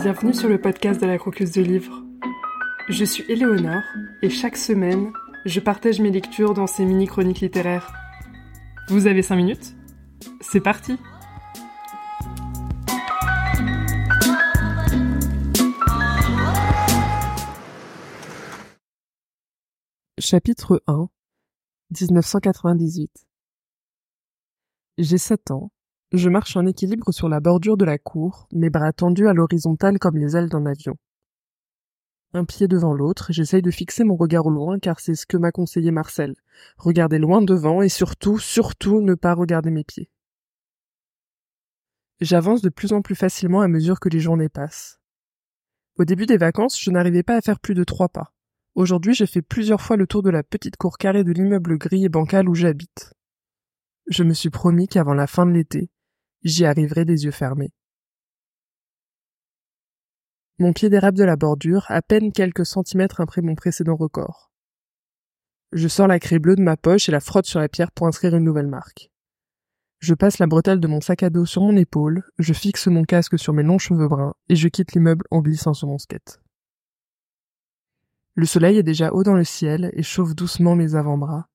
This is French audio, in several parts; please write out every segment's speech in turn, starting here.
Bienvenue sur le podcast de la Croqueuse de Livres. Je suis Éléonore et chaque semaine, je partage mes lectures dans ces mini-chroniques littéraires. Vous avez 5 minutes? C'est parti Chapitre 1 1998 J'ai 7 ans. Je marche en équilibre sur la bordure de la cour, mes bras tendus à l'horizontale comme les ailes d'un avion. Un pied devant l'autre, j'essaye de fixer mon regard au loin car c'est ce que m'a conseillé Marcel. Regarder loin devant et surtout, surtout ne pas regarder mes pieds. J'avance de plus en plus facilement à mesure que les journées passent. Au début des vacances, je n'arrivais pas à faire plus de trois pas. Aujourd'hui, j'ai fait plusieurs fois le tour de la petite cour carrée de l'immeuble gris et bancal où j'habite. Je me suis promis qu'avant la fin de l'été, j'y arriverai des yeux fermés. Mon pied dérape de la bordure, à peine quelques centimètres après mon précédent record. Je sors la craie bleue de ma poche et la frotte sur la pierre pour inscrire une nouvelle marque. Je passe la bretelle de mon sac à dos sur mon épaule, je fixe mon casque sur mes longs cheveux bruns et je quitte l'immeuble en glissant sur mon skate. Le soleil est déjà haut dans le ciel et chauffe doucement mes avant-bras.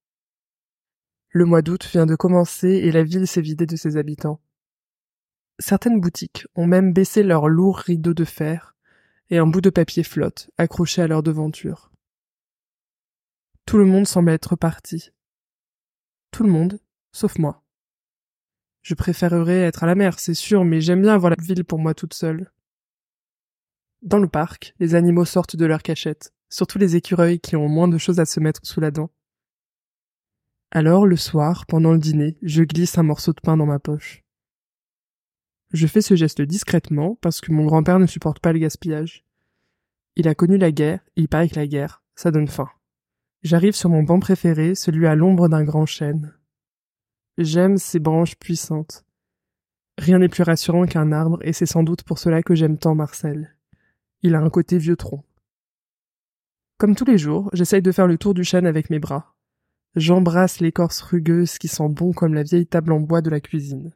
Le mois d'août vient de commencer et la ville s'est vidée de ses habitants. Certaines boutiques ont même baissé leurs lourds rideaux de fer et un bout de papier flotte accroché à leur devanture. Tout le monde semble être parti. Tout le monde, sauf moi. Je préférerais être à la mer, c'est sûr, mais j'aime bien avoir la ville pour moi toute seule. Dans le parc, les animaux sortent de leur cachette surtout les écureuils qui ont moins de choses à se mettre sous la dent. Alors, le soir, pendant le dîner, je glisse un morceau de pain dans ma poche. Je fais ce geste discrètement parce que mon grand-père ne supporte pas le gaspillage. Il a connu la guerre, il paraît que la guerre, ça donne faim. J'arrive sur mon banc préféré, celui à l'ombre d'un grand chêne. J'aime ces branches puissantes. Rien n'est plus rassurant qu'un arbre, et c'est sans doute pour cela que j'aime tant Marcel. Il a un côté vieux tronc. Comme tous les jours, j'essaye de faire le tour du chêne avec mes bras. J'embrasse l'écorce rugueuse qui sent bon comme la vieille table en bois de la cuisine.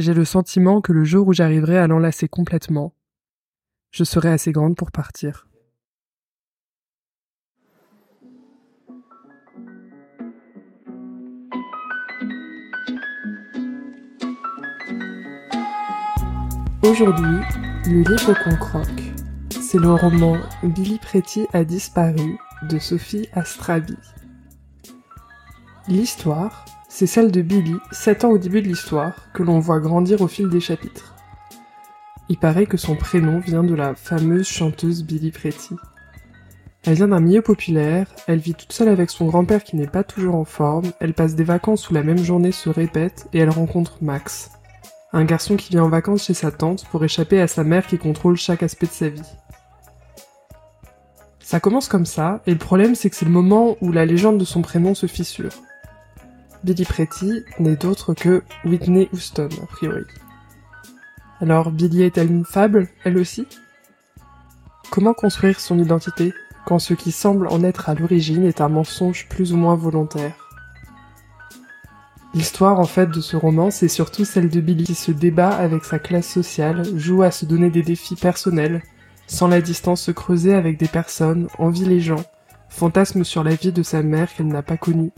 J'ai le sentiment que le jour où j'arriverai à l'enlacer complètement, je serai assez grande pour partir. Aujourd'hui, le livre qu'on croque c'est le roman Billy Pretty a disparu de Sophie Astrabi. L'histoire, c'est celle de Billy, 7 ans au début de l'histoire, que l'on voit grandir au fil des chapitres. Il paraît que son prénom vient de la fameuse chanteuse Billy Pretty. Elle vient d'un milieu populaire, elle vit toute seule avec son grand-père qui n'est pas toujours en forme, elle passe des vacances où la même journée se répète et elle rencontre Max, un garçon qui vient en vacances chez sa tante pour échapper à sa mère qui contrôle chaque aspect de sa vie. Ça commence comme ça, et le problème c'est que c'est le moment où la légende de son prénom se fissure. Billy Pretty n'est d'autre que Whitney Houston, a priori. Alors Billy est-elle une fable, elle aussi? Comment construire son identité quand ce qui semble en être à l'origine est un mensonge plus ou moins volontaire? L'histoire en fait de ce roman, c'est surtout celle de Billy qui se débat avec sa classe sociale, joue à se donner des défis personnels, sans la distance se creuser avec des personnes, envie les gens, fantasme sur la vie de sa mère qu'elle n'a pas connue,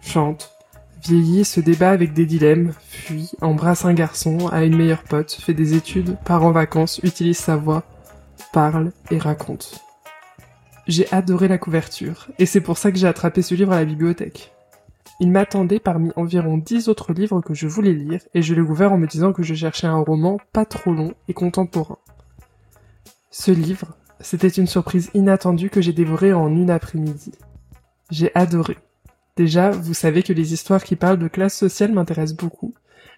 chante, vieillit, se débat avec des dilemmes, fuit, embrasse un garçon, a une meilleure pote, fait des études, part en vacances, utilise sa voix, parle et raconte. J'ai adoré la couverture, et c'est pour ça que j'ai attrapé ce livre à la bibliothèque. Il m'attendait parmi environ dix autres livres que je voulais lire, et je l'ai ouvert en me disant que je cherchais un roman pas trop long et contemporain. Ce livre, c'était une surprise inattendue que j'ai dévorée en une après-midi. J'ai adoré. Déjà, vous savez que les histoires qui parlent de classe sociale m'intéressent beaucoup.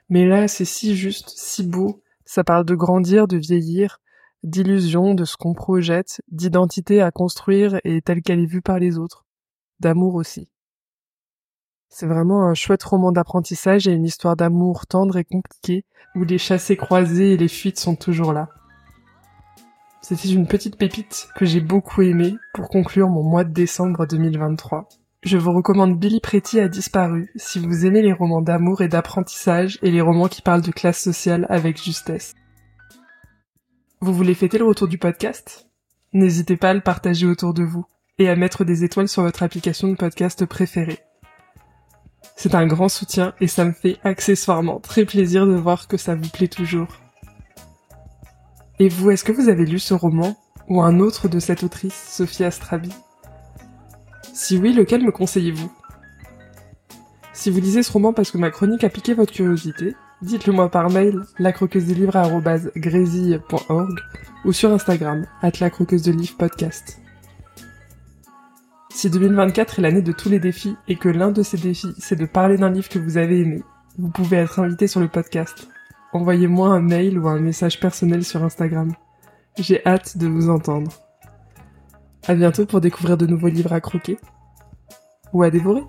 Mais là, c'est si juste, si beau. Ça parle de grandir, de vieillir, d'illusions, de ce qu'on projette, d'identité à construire et telle qu'elle est vue par les autres. D'amour aussi. C'est vraiment un chouette roman d'apprentissage et une histoire d'amour tendre et compliquée où les chassés croisés et les fuites sont toujours là. C'était une petite pépite que j'ai beaucoup aimée pour conclure mon mois de décembre 2023. Je vous recommande Billy Pretty a disparu si vous aimez les romans d'amour et d'apprentissage et les romans qui parlent de classe sociale avec justesse. Vous voulez fêter le retour du podcast? N'hésitez pas à le partager autour de vous et à mettre des étoiles sur votre application de podcast préférée. C'est un grand soutien et ça me fait accessoirement très plaisir de voir que ça vous plaît toujours. Et vous, est-ce que vous avez lu ce roman ou un autre de cette autrice, Sophie Astrabi? Si oui, lequel me conseillez-vous? Si vous lisez ce roman parce que ma chronique a piqué votre curiosité, dites-le moi par mail lacroqueusedelivre.org ou sur Instagram, at podcast. Si 2024 est l'année de tous les défis et que l'un de ces défis c'est de parler d'un livre que vous avez aimé, vous pouvez être invité sur le podcast. Envoyez-moi un mail ou un message personnel sur Instagram. J'ai hâte de vous entendre. À bientôt pour découvrir de nouveaux livres à croquer ou à dévorer.